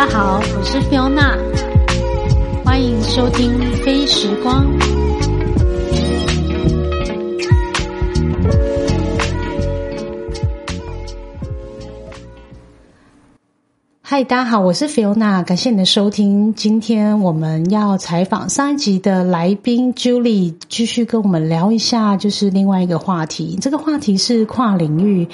大家好，我是 Fiona，欢迎收听《飞时光》。嗨，大家好，我是 Fiona，感谢你的收听。今天我们要采访上一集的来宾 Julie，继续跟我们聊一下，就是另外一个话题。这个话题是跨领域。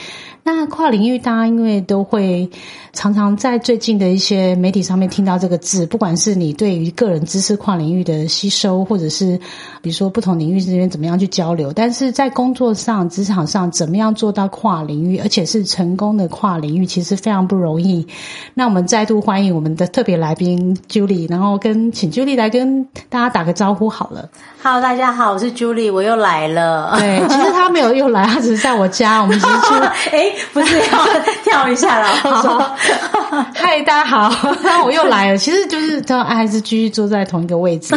那跨领域，大家因为都会常常在最近的一些媒体上面听到这个字，不管是你对于个人知识跨领域的吸收，或者是比如说不同领域之间怎么样去交流，但是在工作上、职场上怎么样做到跨领域，而且是成功的跨领域，其实非常不容易。那我们再度欢迎我们的特别来宾 Julie，然后跟请 Julie 来跟大家打个招呼好了。Hello，大家好，我是 Julie，我又来了。对，其实他没有又来，他只是在我家，我们只是去哎。不是要跳一下了，好，嗨，大家好，那我又来了，其实就是他还是继续坐在同一个位置，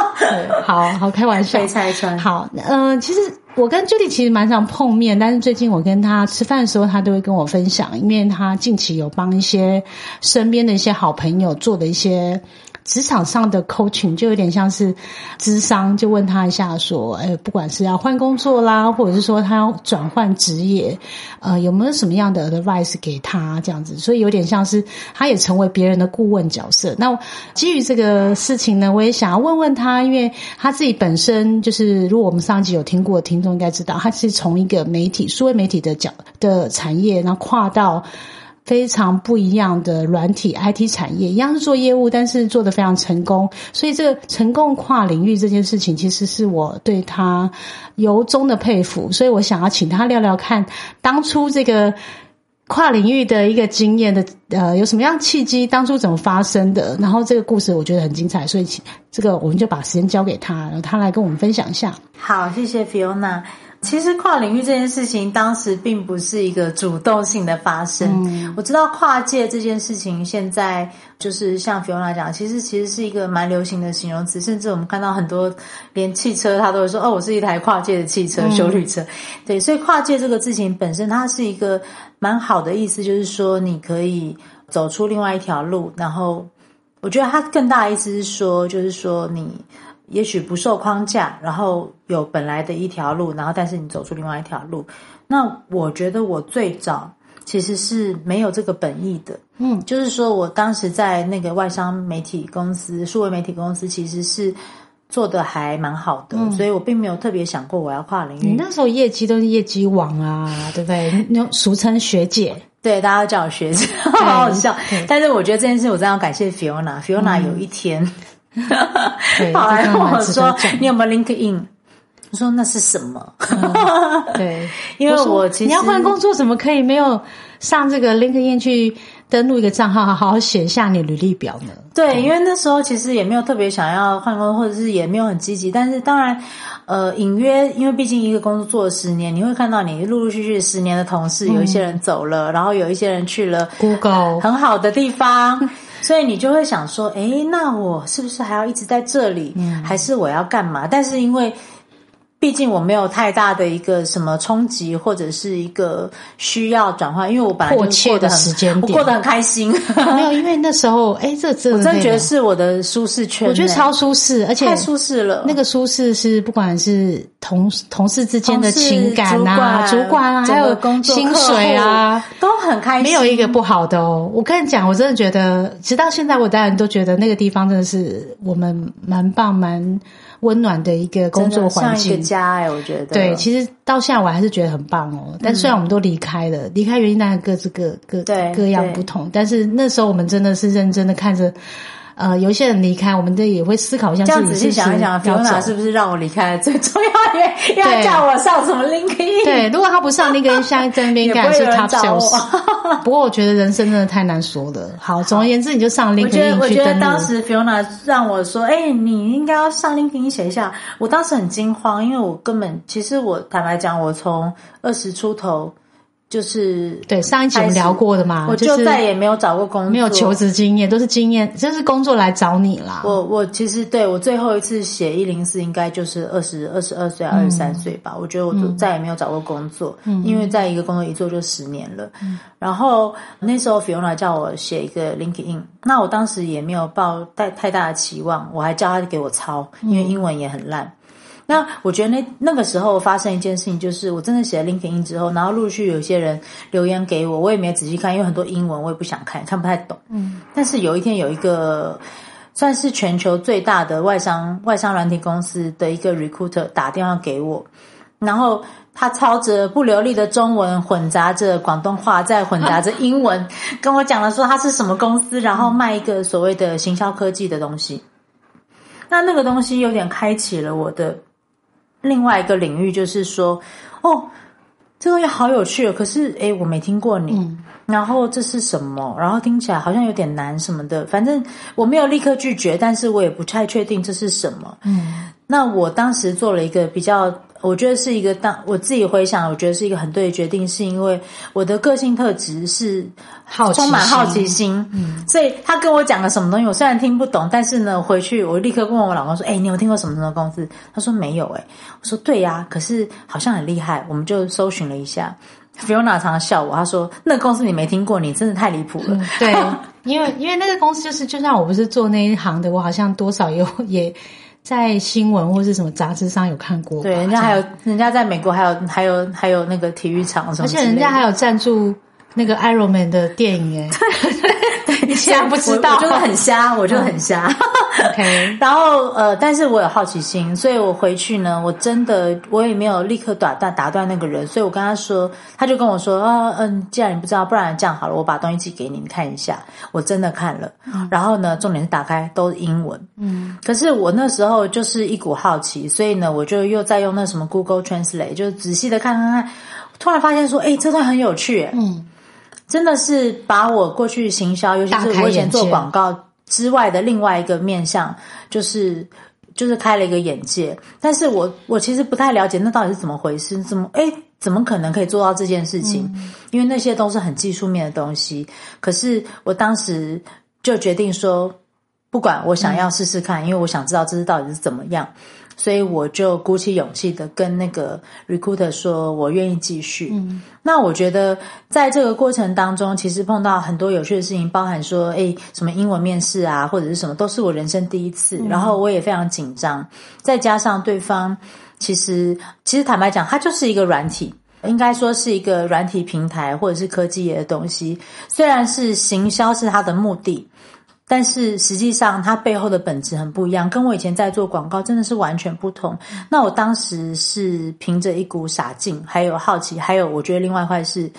好好开玩笑，拆穿，好，嗯，其实我跟 Judy 其实蛮常碰面，但是最近我跟他吃饭的时候，他都会跟我分享，因为他近期有帮一些身边的一些好朋友做的一些。职场上的 coaching 就有点像是智商，就问他一下说，哎，不管是要换工作啦，或者是说他要转换职业，呃，有没有什么样的 advice 给他这样子？所以有点像是他也成为别人的顾问角色。那基于这个事情呢，我也想要问问他，因为他自己本身就是，如果我们上集有听过的听众应该知道，他是从一个媒体、数位媒体的角的产业，然后跨到。非常不一样的软体 IT 产业，一样是做业务，但是做的非常成功。所以这个成功跨领域这件事情，其实是我对他由衷的佩服。所以我想要请他聊聊看，当初这个跨领域的一个经验的呃，有什么样契机？当初怎么发生的？然后这个故事我觉得很精彩，所以这个我们就把时间交给他，然后他来跟我们分享一下。好，谢谢 Fiona。其实跨领域这件事情，当时并不是一个主动性的发生。我知道跨界这件事情，现在就是像 Fiona 讲，其实其实是一个蛮流行的形容词，甚至我们看到很多连汽车，他都会说：“哦，我是一台跨界的汽车修旅车。”对，所以跨界这个事情本身，它是一个蛮好的意思，就是说你可以走出另外一条路。然后，我觉得它更大的意思是说，就是说你。也许不受框架，然后有本来的一条路，然后但是你走出另外一条路。那我觉得我最早其实是没有这个本意的，嗯，就是说我当时在那个外商媒体公司、数位媒体公司，其实是做的还蛮好的，所以我并没有特别想过我要跨领域。你那时候业绩都是业绩王啊，对不对？那俗称学姐，对，大家都叫我学姐，好好笑。但是我觉得这件事，我真的要感谢 Fiona，Fiona 有一天。跑来问我说：“你有没有 LinkedIn？” 我说：“那是什么？”对，因为我其实你要换工作，怎么可以没有上这个 LinkedIn 去登录一个账号，好好写下你履历表呢？对，因为那时候其实也没有特别想要换工作，或者是也没有很积极。但是当然，呃，隐约，因为毕竟一个工作做了十年，你会看到你陆陆续续十年的同事，有一些人走了，然后有一些人去了 Google 很好的地方。所以你就会想说，哎，那我是不是还要一直在这里？还是我要干嘛？但是因为。毕竟我没有太大的一个什么冲击，或者是一个需要转换，因为我本来就过得很，我过得很开心。没有，因为那时候，哎，这这，我真的觉得是我的舒适圈，我觉得超舒适，而且太舒适了。那个舒适是不管是同同事之间的情感啊，主管啊，还有工作薪水啊，都很开心，没有一个不好的哦。我跟你讲，我真的觉得，直到现在，我当然都觉得那个地方真的是我们蛮棒蛮。温暖的一个工作环境，像一个家哎，我觉得对。其实到现在我还是觉得很棒哦。但虽然我们都离开了，离开原因当然各自各各各样不同，但是那时候我们真的是认真的看着。呃，有一些人离开，我们这也会思考一下，这样仔细想一想，比娜是不是让我离开最重要的？要叫我上什么 LinkedIn？对，如果他不上 LinkedIn，在这边 应该是 Top Sales。不过我觉得人生真的太难说了。好，总而言之，你就上 LinkedIn 去登录。我觉得当时 Fiona 让我说：“哎，你应该要上 LinkedIn 写一下。”我当时很惊慌，因为我根本其实我坦白讲，我从二十出头。就是对上一期我们聊过的嘛，我就再也没有找过工作，没有求职经验，都是经验，就是工作来找你啦。我我其实对我最后一次写一零四，应该就是二十二十二岁二十三岁吧。我觉得我就再也没有找过工作，嗯因为在一个工作一做就十年了。嗯然后那时候 Fiona 叫我写一个 LinkedIn，那我当时也没有抱太太大的期望，我还叫他给我抄，因为英文也很烂。那我觉得那那个时候发生一件事情，就是我真的写了 LinkedIn 之后，然后陆续有些人留言给我，我也没有仔细看，因为很多英文我也不想看，看不太懂。嗯。但是有一天有一个算是全球最大的外商外商软体公司的一个 recruiter 打电话给我，然后他操着不流利的中文，混杂着广东话，再混杂着英文，跟我讲了说他是什么公司，然后卖一个所谓的行销科技的东西。那那个东西有点开启了我的。另外一个领域就是说，哦，这东西好有趣，可是诶我没听过你，然后这是什么？然后听起来好像有点难什么的。反正我没有立刻拒绝，但是我也不太确定这是什么。嗯，那我当时做了一个比较。我觉得是一个当我自己回想，我觉得是一个很对的决定，是因为我的个性特质是好充满好奇心，嗯，所以他跟我讲了什么东西，我虽然听不懂，但是呢，回去我立刻问我老公说：“哎，你有听过什么什么公司？”他说没有，哎，我说对呀，可是好像很厉害，我们就搜寻了一下。Fiona 常常笑我，他说：“那个公司你没听过，你真的太离谱了。”对，因为因为那个公司就是，就算我不是做那一行的，我好像多少有也。在新闻或是什么杂志上有看过，对，人家还有，人家在美国还有还有还有那个体育场什么，而且人家还有赞助那个 Iron Man 的电影哎。你 现在不知道，我就很瞎，我就很瞎。OK，然后呃，但是我有好奇心，所以我回去呢，我真的我也没有立刻打断打断那个人，所以我跟他说，他就跟我说啊，嗯，既然你不知道，不然这样好了，我把东西寄给你，你看一下。我真的看了，然后呢，重点是打开都是英文，嗯，可是我那时候就是一股好奇，所以呢，我就又在用那什么 Google Translate，就仔细的看看看，突然发现说，哎，这段很有趣，嗯。真的是把我过去行销，尤其是我以前做广告之外的另外一个面向，就是就是开了一个眼界。但是我我其实不太了解那到底是怎么回事，怎么哎怎么可能可以做到这件事情？因为那些都是很技术面的东西。可是我当时就决定说，不管我想要试试看，因为我想知道这是到底是怎么样。所以我就鼓起勇气的跟那个 recruiter 说，我愿意继续。嗯，那我觉得在这个过程当中，其实碰到很多有趣的事情，包含说，哎，什么英文面试啊，或者是什么，都是我人生第一次。然后我也非常紧张，再加上对方，其实其实坦白讲，它就是一个软体，应该说是一个软体平台或者是科技业的东西。虽然是行销是它的目的。但是实际上，它背后的本质很不一样，跟我以前在做广告真的是完全不同。那我当时是凭着一股傻劲，还有好奇，还有我觉得另外一块是，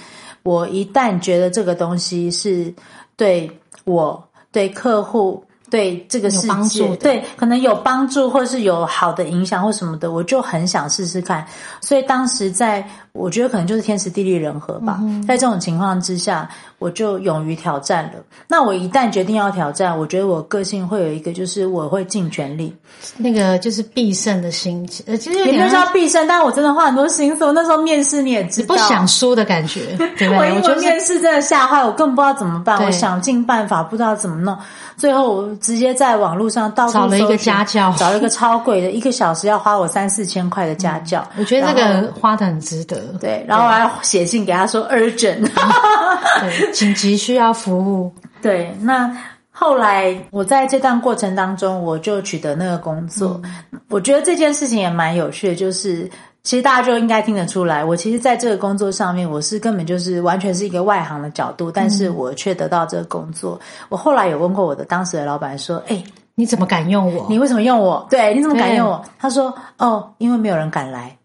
我一旦觉得这个东西是对我对客户。对这个世界，对可能有帮助，或者是有好的影响或什么的，我就很想试试看。所以当时在，我觉得可能就是天时地利人和吧。在这种情况之下，我就勇于挑战了。那我一旦决定要挑战，我觉得我个性会有一个，就是我会尽全力，那个就是必胜的心情。呃，其实也没有叫必胜，但是我真的花很多心思。我那时候面试你也知道，不想输的感觉。对我我面试真的吓坏我，根本不知道怎么办。我想尽办法，不知道怎么弄。最后我直接在网络上到处找了一个家教，找了一个超贵的，一个小时要花我三四千块的家教。我觉得这个花的很值得。对，然后我还写信给他说 urgent，对，紧急需要服务。对，那后来我在这段过程当中，我就取得那个工作。我觉得这件事情也蛮有趣的，就是。其实大家就应该听得出来，我其实在这个工作上面，我是根本就是完全是一个外行的角度，但是我却得到这个工作。我后来有问过我的当时的老板说：“哎，你怎么敢用我？你为什么用我？对，你怎么敢用我？”他说：“哦，因为没有人敢来。”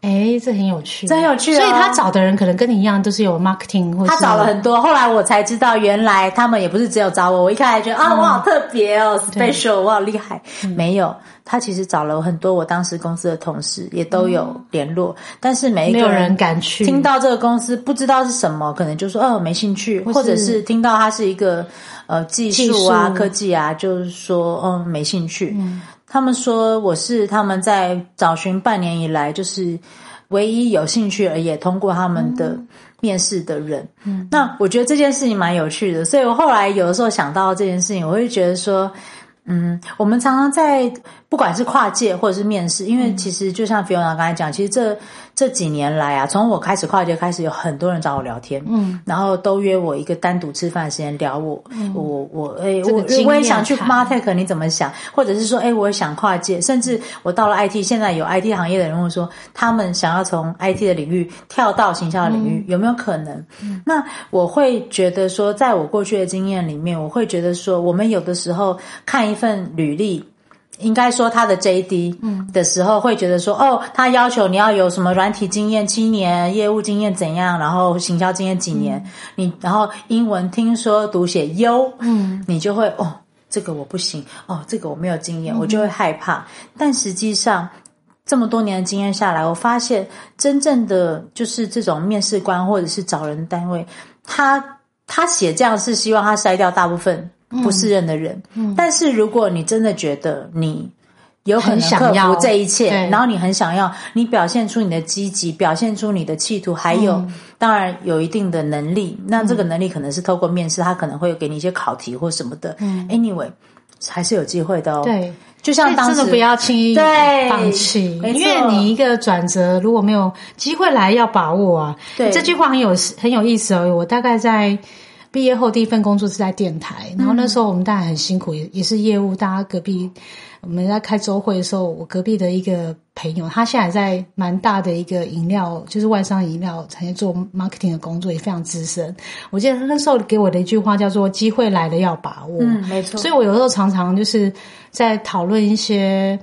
哎，这很有趣，这很有趣。所以他找的人可能跟你一样，都是有 marketing，或他找了很多。后来我才知道，原来他们也不是只有找我。我一开始觉得啊，我好特别哦，special，我好厉害。没有，他其实找了很多我当时公司的同事，也都有联络。但是每一个人敢去听到这个公司，不知道是什么，可能就说哦没兴趣，或者是听到它是一个呃技术啊科技啊，就是说嗯没兴趣。他们说我是他们在找寻半年以来，就是唯一有兴趣而也通过他们的面试的人。嗯，那我觉得这件事情蛮有趣的，所以我后来有的时候想到这件事情，我会觉得说。嗯，我们常常在不管是跨界或者是面试，因为其实就像 Fiona 刚才讲，其实这这几年来啊，从我开始跨界开始，有很多人找我聊天，嗯，然后都约我一个单独吃饭的时间聊我，嗯我我哎，我我也想去 Martech，你怎么想？或者是说，哎，我也想跨界，甚至我到了 IT，现在有 IT 行业的人问说，他们想要从 IT 的领域跳到行销的领域，有没有可能？嗯那我会觉得说，在我过去的经验里面，我会觉得说，我们有的时候看一。份履历，应该说他的 JD 嗯的时候，会觉得说，哦，他要求你要有什么软体经验七年，业务经验怎样，然后行销经验几年，你然后英文听说读写优，嗯，你就会哦，这个我不行，哦，这个我没有经验，我就会害怕。但实际上，这么多年的经验下来，我发现真正的就是这种面试官或者是找人单位，他他写这样是希望他筛掉大部分。不适任的人，但是如果你真的觉得你有可能克服这一切，然后你很想要，你表现出你的积极，表现出你的企图，还有当然有一定的能力，那这个能力可能是透过面试，他可能会给你一些考题或什么的。Anyway，还是有机会的哦。对，就像当时不要轻易放弃，因为你一个转折如果没有机会来，要把握啊。对，这句话很有很有意思哦。我大概在。毕业后第一份工作是在电台，然后那时候我们当然很辛苦，也也是业务。大家隔壁我们在开周会的时候，我隔壁的一个朋友，他现在在蛮大的一个饮料，就是外商饮料产业做 marketing 的工作，也非常资深。我记得他那时候给我的一句话叫做“机会来了要把握”，嗯，没错。所以我有时候常常就是在讨论一些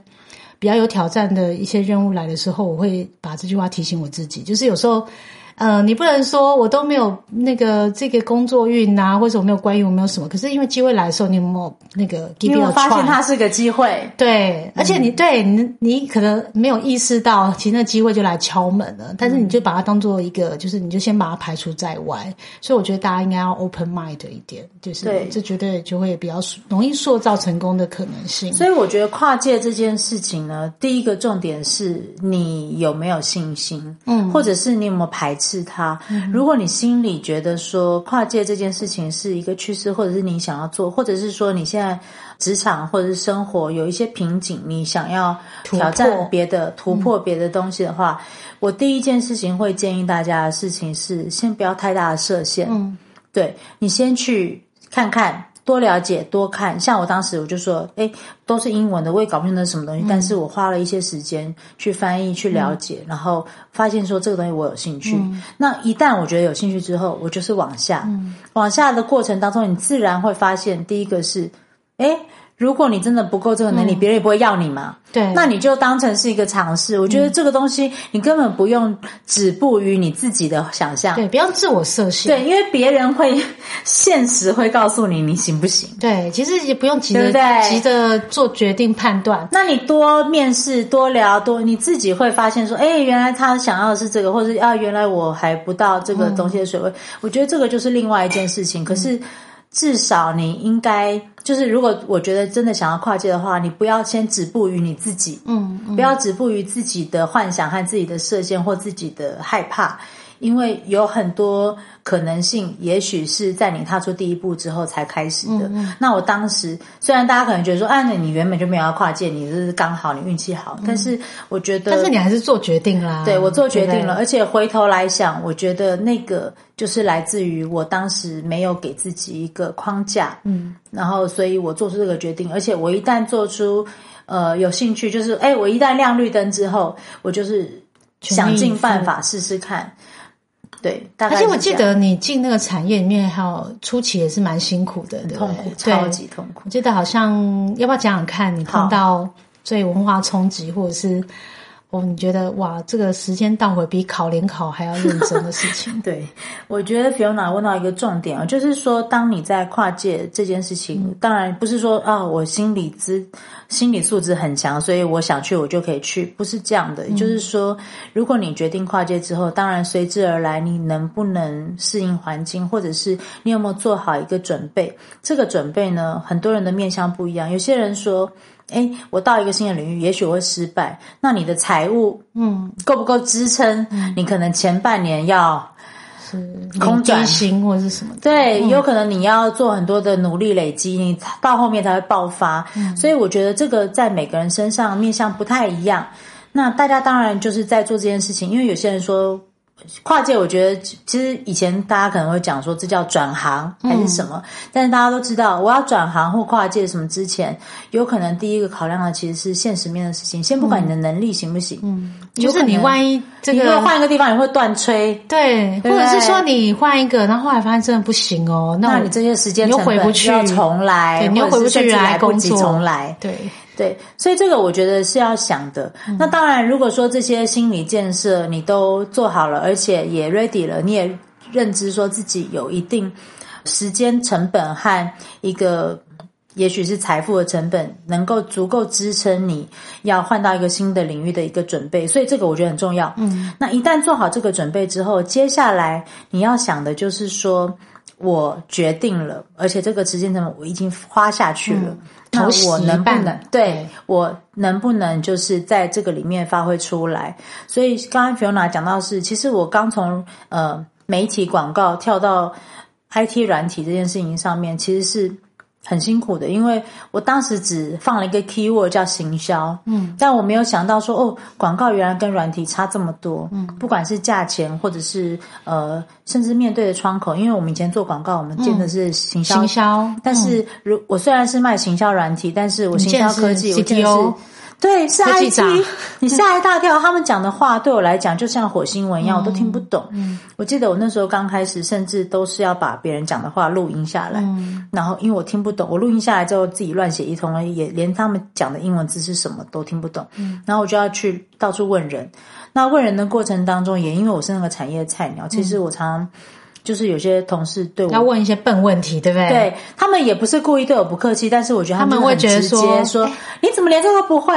比较有挑战的一些任务来的时候，我会把这句话提醒我自己，就是有时候。呃，你不能说我都没有那个这个工作运啊，或者我没有关运，我没有什么。可是因为机会来的时候，你有没有那个？因为我发现它是个机会。对，而且你对你你可能没有意识到，其实那机会就来敲门了。但是你就把它当做一个，就是你就先把它排除在外。所以我觉得大家应该要 open mind 一点，就是这绝对就会比较容易塑造成功的可能性。所以我觉得跨界这件事情呢，第一个重点是你有没有信心，嗯，或者是你有没有排。是他。如果你心里觉得说跨界这件事情是一个趋势，或者是你想要做，或者是说你现在职场或者是生活有一些瓶颈，你想要挑战别的、突破别的东西的话，我第一件事情会建议大家的事情是，先不要太大的设限。嗯，对你先去看看。多了解，多看。像我当时我就说，哎，都是英文的，我也搞不清那什么东西。但是我花了一些时间去翻译、去了解，然后发现说这个东西我有兴趣。那一旦我觉得有兴趣之后，我就是往下，往下的过程当中，你自然会发现，第一个是，哎。如果你真的不够这个能力，别人也不会要你嘛。对，那你就当成是一个尝试。我觉得这个东西你根本不用止步于你自己的想象，对，不要自我设限。对，因为别人会现实会告诉你你行不行。对，其实也不用急着急着做决定判断。那你多面试多聊多，你自己会发现说，哎，原来他想要的是这个，或者啊，原来我还不到这个东西的水位。我觉得这个就是另外一件事情。可是。至少你应该就是，如果我觉得真的想要跨界的话，你不要先止步于你自己，嗯，不要止步于自己的幻想和自己的设限或自己的害怕。因为有很多可能性，也许是在你踏出第一步之后才开始的。那我当时虽然大家可能觉得说，啊，那你原本就没有要跨界，你是刚好你运气好，但是我觉得，但是你还是做决定啦。对我做决定了，而且回头来想，我觉得那个就是来自于我当时没有给自己一个框架，嗯，然后所以我做出这个决定，而且我一旦做出呃有兴趣，就是哎，我一旦亮绿灯之后，我就是想尽办法试试看。对，而且我记得你进那个产业里面，还有初期也是蛮辛苦的，痛苦，超级痛苦。我记得好像要不要讲讲看，你碰到最文化冲击，或者是哦，你觉得哇，这个时间倒回比考联考还要认真的事情？对，我觉得 Fiona 问到一个重点啊，就是说，当你在跨界这件事情，当然不是说啊，我心理资。心理素质很强，所以我想去，我就可以去，不是这样的。就是说，如果你决定跨界之后，当然随之而来，你能不能适应环境，或者是你有没有做好一个准备？这个准备呢，很多人的面向不一样。有些人说，哎，我到一个新的领域，也许会失败。那你的财务，嗯，够不够支撑？你可能前半年要是空转型或者是什么？对，有可能你要做很多的努力累积，你到后面才会爆发。所以我觉得这个在每个人身上面向不太一样。那大家当然就是在做这件事情，因为有些人说。跨界，我觉得其实以前大家可能会讲说这叫转行还是什么，但是大家都知道，我要转行或跨界什么之前，有可能第一个考量的其实是现实面的事情。先不管你的能力行不行，嗯，就是你万一这个换一个地方，你会断吹，对，或者是说你换一个，然后后来发现真的不行哦，那你这些时间又回不去，要重来，你又回不去来工作，重来，对。对，所以这个我觉得是要想的。那当然，如果说这些心理建设你都做好了，而且也 ready 了，你也认知说自己有一定时间成本和一个也许是财富的成本，能够足够支撑你要换到一个新的领域的一个准备。所以这个我觉得很重要。嗯，那一旦做好这个准备之后，接下来你要想的就是说。我决定了，而且这个时间成本我已经花下去了。那我能不能对我能不能就是在这个里面发挥出来？所以刚刚 Fiona 讲到是，其实我刚从呃媒体广告跳到 IT 软体这件事情上面，其实是。很辛苦的，因为我当时只放了一个 keyword 叫行销，嗯，但我没有想到说哦，广告原来跟软体差这么多，嗯，不管是价钱或者是呃，甚至面对的窗口，因为我们以前做广告，我们见的是行销，行销，但是如我虽然是卖行销软体，但是我行销科技，我见的是。对，是 IT，你吓一大跳。他们讲的话对我来讲就像火星文一样，我都听不懂。我记得我那时候刚开始，甚至都是要把别人讲的话录音下来，然后因为我听不懂，我录音下来之后自己乱写一通，也连他们讲的英文字是什么都听不懂。然后我就要去到处问人。那问人的过程当中，也因为我是那个产业菜鸟，其实我常。就是有些同事对我要问一些笨问题，对不对？对他们也不是故意对我不客气，但是我觉得他们会觉得说说你怎么连这个都不会？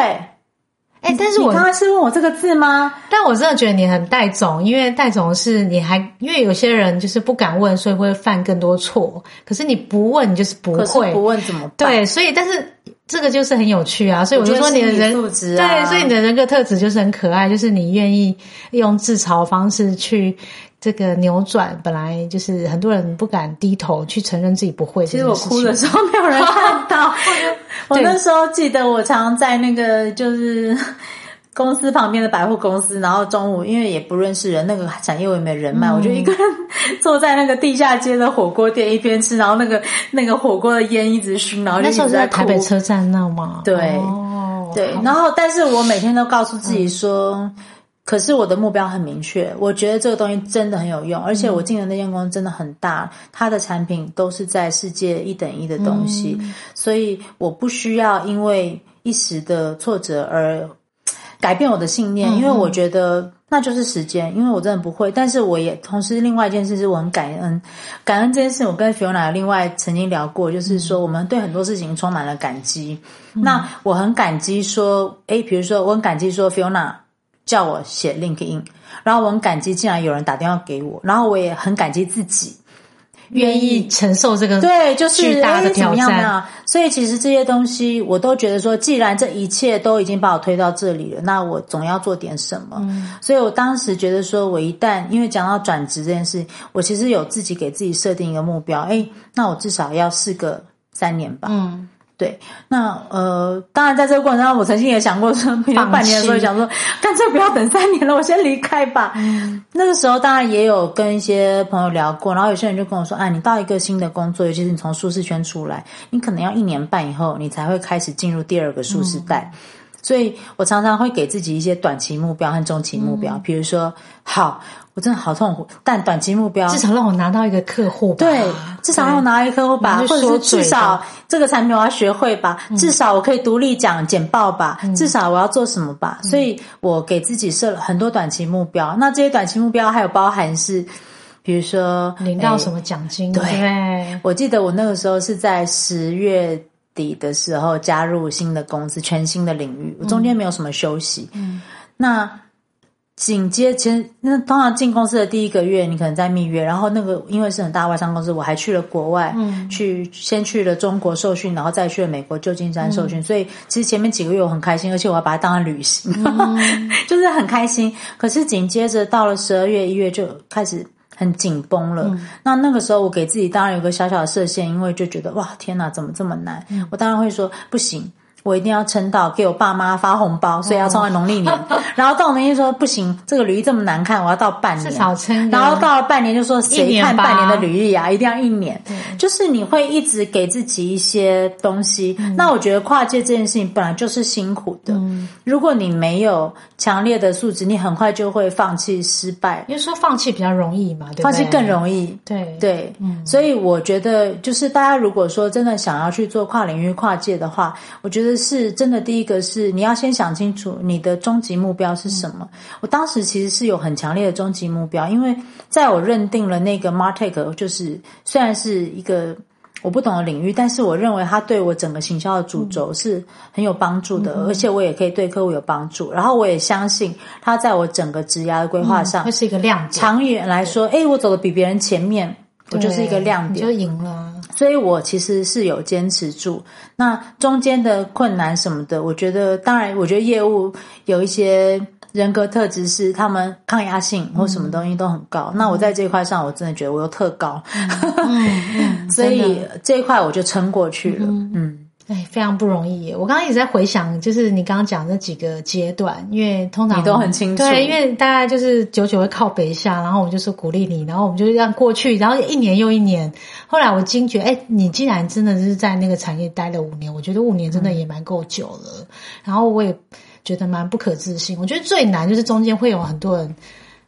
哎，但是我刚刚是问我这个字吗？但我真的觉得你很带种，因为带种是你还因为有些人就是不敢问，所以会犯更多错。可是你不问，你就是不会不问怎么办？对，所以但是这个就是很有趣啊。所以我就说你的人对，所以你的人格特质就是很可爱，就是你愿意用自嘲方式去。这个扭转本来就是很多人不敢低头去承认自己不会。其实我哭的时候没有人看到。我那时候记得我常常在那个就是公司旁边的百货公司，然后中午因为也不认识人，那个产业我也没人脉，我就一个人坐在那个地下街的火锅店一边吃，然后那个那个火锅的烟一直熏，然后那时候在台北车站那吗？对，对，然后但是我每天都告诉自己说。可是我的目标很明确，我觉得这个东西真的很有用，而且我进的那间公司真的很大，它的产品都是在世界一等一的东西，所以我不需要因为一时的挫折而改变我的信念，因为我觉得那就是时间，因为我真的不会。但是我也同时另外一件事是我很感恩，感恩这件事，我跟 Fiona 另外曾经聊过，就是说我们对很多事情充满了感激。那我很感激说，诶，比如说我很感激说 Fiona。叫我写 LinkedIn，然后我很感激，竟然有人打电话给我，然后我也很感激自己愿意承受这个对，就是巨大的挑战。所以其实这些东西，我都觉得说，既然这一切都已经把我推到这里了，那我总要做点什么。所以我当时觉得说，我一旦因为讲到转职这件事，我其实有自己给自己设定一个目标，哎，那我至少要试个三年吧。嗯。对，那呃，当然在这个过程当中，我曾经也想过说，半年的时候想说，干脆不要等三年了，我先离开吧。那个时候当然也有跟一些朋友聊过，然后有些人就跟我说，哎，你到一个新的工作，尤其是你从舒适圈出来，你可能要一年半以后，你才会开始进入第二个舒适带。所以我常常会给自己一些短期目标和中期目标，比如说，好。我真的好痛苦，但短期目标至少让我拿到一个客户吧，对，至少让我拿一个客户吧，或者是至少这个产品我要学会吧，至少我可以独立讲简报吧，至少我要做什么吧，所以我给自己设了很多短期目标。那这些短期目标还有包含是，比如说领到什么奖金？对，我记得我那个时候是在十月底的时候加入新的公司，全新的领域，我中间没有什么休息。嗯，那。紧接，其实那通常进公司的第一个月，你可能在蜜月，然后那个因为是很大外商公司，我还去了国外，嗯，去先去了中国受训，然后再去了美国旧金山受训，所以其实前面几个月我很开心，而且我要把它当成旅行，就是很开心。可是紧接着到了十二月一月就开始很紧绷了，那那个时候我给自己当然有个小小的设限，因为就觉得哇天哪，怎么这么难？我当然会说不行。我一定要撑到给我爸妈发红包，所以要撑到农历年。然后到农历说不行，这个履历这么难看，我要到半年。至少撑。然后到了半年就说谁看半年的履历啊？一定要一年。就是你会一直给自己一些东西。那我觉得跨界这件事情本来就是辛苦的。如果你没有强烈的素质，你很快就会放弃失败。因为说放弃比较容易嘛，对放弃更容易。对对，所以我觉得就是大家如果说真的想要去做跨领域跨界的话，我觉得。是真的，第一个是你要先想清楚你的终极目标是什么。我当时其实是有很强烈的终极目标，因为在我认定了那个 Martech，就是虽然是一个我不懂的领域，但是我认为它对我整个行销的主轴是很有帮助的，而且我也可以对客户有帮助。然后我也相信它在我整个职涯的规划上会是一个亮点。长远来说，哎，我走的比别人前面。我就是一个亮点，就赢了。所以我其实是有坚持住。那中间的困难什么的，我觉得当然，我觉得业务有一些人格特质是他们抗压性或什么东西都很高。那我在这一块上，我真的觉得我又特高，所以这一块我就撑过去了。嗯。哎，非常不容易。我刚刚一直在回想，就是你刚刚讲那几个阶段，因为通常你都很清楚。对，因为大家就是久久会靠北下，然后我们就是鼓励你，然后我们就这样过去，然后一年又一年。后来我惊觉，哎，你既然真的是在那个产业待了五年，我觉得五年真的也蛮够久了。然后我也觉得蛮不可置信。我觉得最难就是中间会有很多人，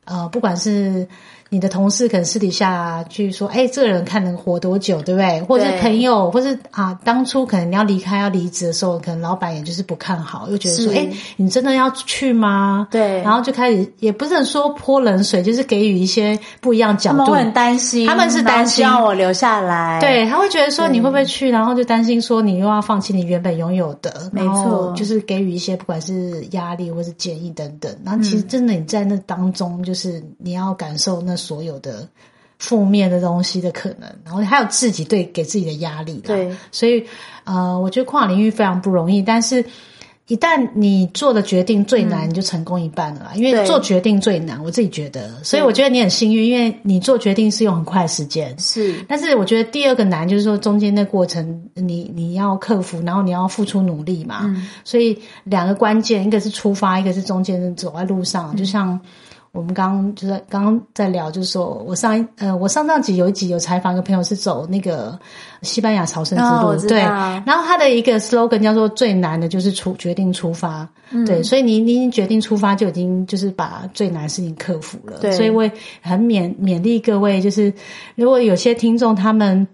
呃，不管是。你的同事可能私底下去说：“哎，这个人看能活多久，对不对？”或者朋友，或是啊，当初可能你要离开、要离职的时候，可能老板也就是不看好，又觉得说：“哎，你真的要去吗？”对，然后就开始也不是说泼冷水，就是给予一些不一样角度。他们很担心，他们是担心让我留下来。对，他会觉得说你会不会去，然后就担心说你又要放弃你原本拥有的。没错，就是给予一些不管是压力或是建议等等。然后其实真的你在那当中，就是你要感受那。所有的负面的东西的可能，然后还有自己对给自己的压力，对，所以呃，我觉得跨领域非常不容易，但是一旦你做的决定最难，你就成功一半了，因为做决定最难，我自己觉得，所以我觉得你很幸运，因为你做决定是用很快时间，是，但是我觉得第二个难就是说中间的过程，你你要克服，然后你要付出努力嘛，所以两个关键，一个是出发，一个是中间走在路上，就像。我们刚刚就是刚刚在聊，就是说我上一呃，我上上集有一集有采访一个朋友是走那个西班牙朝圣之路，对，然后他的一个 slogan 叫做最难的就是出决定出发，对，所以你你决定出发就已经就是把最难的事情克服了，对，所以我也很勉勉励各位，就是如果有些听众他们。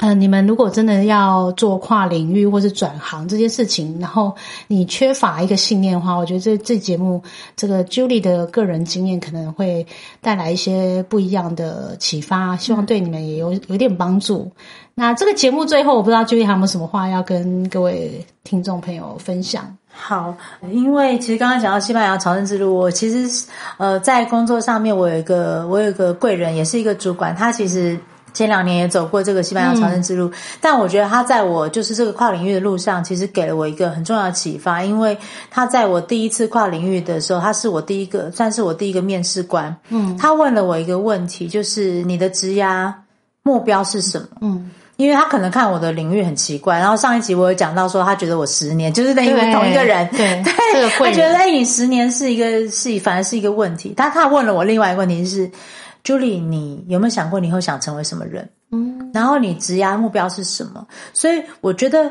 嗯，你们如果真的要做跨领域或是转行这件事情，然后你缺乏一个信念的话，我觉得这这节目这个 Julie 的个人经验可能会带来一些不一样的启发，希望对你们也有有点帮助。那这个节目最后，我不知道 Julie 还有没有什么话要跟各位听众朋友分享？好，因为其实刚刚讲到西班牙朝圣之路，我其实呃在工作上面，我有一个我有一个贵人，也是一个主管，他其实。前两年也走过这个西班牙朝圣之路，但我觉得他在我就是这个跨领域的路上，其实给了我一个很重要的启发。因为他在我第一次跨领域的时候，他是我第一个，算是我第一个面试官。嗯，他问了我一个问题，就是你的职涯目标是什么？嗯，因为他可能看我的领域很奇怪。然后上一集我有讲到说，他觉得我十年就是等于同一个人，对，对，他觉得哎，你十年是一个是反而是一个问题。但他问了我另外一个问题是。Julie，你有没有想过你以后想成为什么人？嗯，然后你职业目标是什么？所以我觉得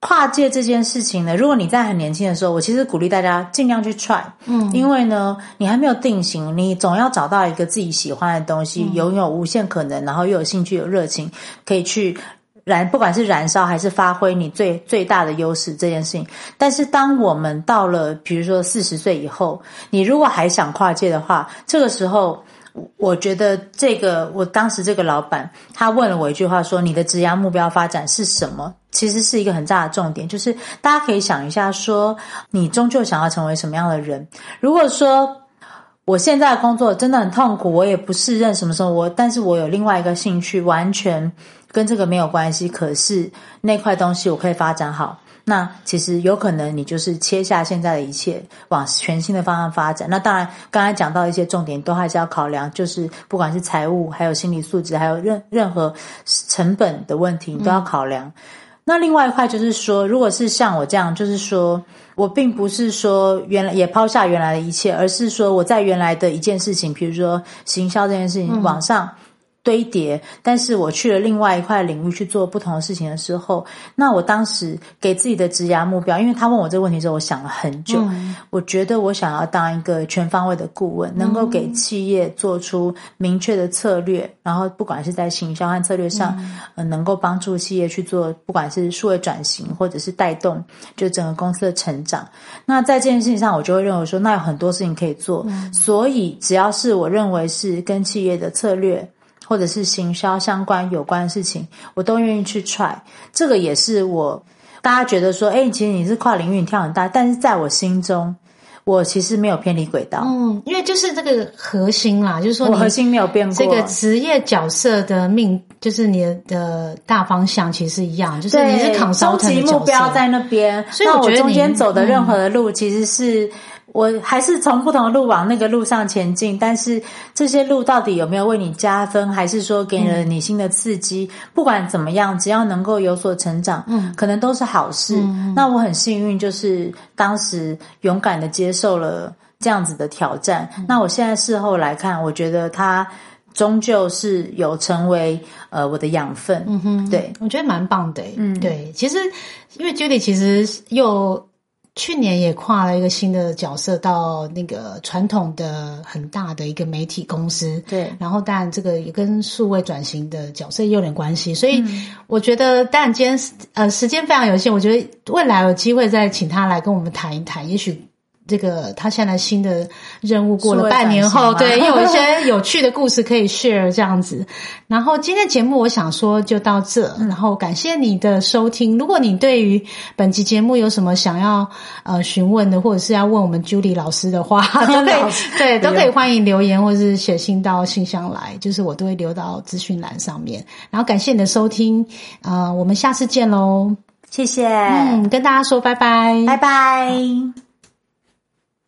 跨界这件事情呢，如果你在很年轻的时候，我其实鼓励大家尽量去 try，嗯，因为呢，你还没有定型，你总要找到一个自己喜欢的东西，拥有无限可能，然后又有兴趣、有热情，可以去燃，不管是燃烧还是发挥你最最大的优势这件事情。但是，当我们到了比如说四十岁以后，你如果还想跨界的话，这个时候。我觉得这个，我当时这个老板他问了我一句话，说：“你的职业目标发展是什么？”其实是一个很大的重点，就是大家可以想一下，说你终究想要成为什么样的人？如果说我现在的工作真的很痛苦，我也不适任什么时候我，但是我有另外一个兴趣，完全跟这个没有关系。可是那块东西我可以发展好，那其实有可能你就是切下现在的一切，往全新的方向发展。那当然，刚才讲到一些重点，都还是要考量，就是不管是财务、还有心理素质，还有任任何成本的问题，你都要考量。那另外一块就是说，如果是像我这样，就是说我并不是说原来也抛下原来的一切，而是说我在原来的一件事情，比如说行销这件事情，往上。堆叠，但是我去了另外一块领域去做不同的事情的时候，那我当时给自己的职涯目标，因为他问我这个问题之后，我想了很久。我觉得我想要当一个全方位的顾问，能够给企业做出明确的策略，然后不管是在行销和策略上，呃，能够帮助企业去做，不管是数位转型，或者是带动就整个公司的成长。那在这件事情上，我就会认为说，那有很多事情可以做。所以，只要是我认为是跟企业的策略。或者是行销相关有关的事情，我都愿意去 try。这个也是我大家觉得说，哎，其实你是跨领域，你跳很大，但是在我心中，我其实没有偏离轨道。嗯，因为就是这个核心啦，就是说我核心没有变过。这个职业角色的命，就是你的大方向其实一样，就是你是扛烧终极目标在那边。所以我觉得中间走的任何的路，其实是。我还是从不同的路往那个路上前进，但是这些路到底有没有为你加分，还是说给了你新的刺激？不管怎么样，只要能够有所成长，嗯，可能都是好事。那我很幸运，就是当时勇敢的接受了这样子的挑战。那我现在事后来看，我觉得它终究是有成为呃我的养分。嗯哼，对我觉得蛮棒的。嗯，对，其实因为 Judy 其实又。去年也跨了一个新的角色到那个传统的很大的一个媒体公司，对，然后当然这个也跟数位转型的角色也有点关系，所以我觉得当然今天呃时间非常有限，我觉得未来有机会再请他来跟我们谈一谈，也许。这个他现在新的任务过了半年后，对，有一些 有趣的故事可以 share 这样子。然后今天节目我想说就到这，然后感谢你的收听。如果你对于本期节目有什么想要呃询问的，或者是要问我们 Julie 老师的话，都可以对都可以欢迎留言或者是写信到信箱来，就是我都会留到资讯栏上面。然后感谢你的收听，呃，我们下次见喽，谢谢，嗯，跟大家说拜拜，拜拜。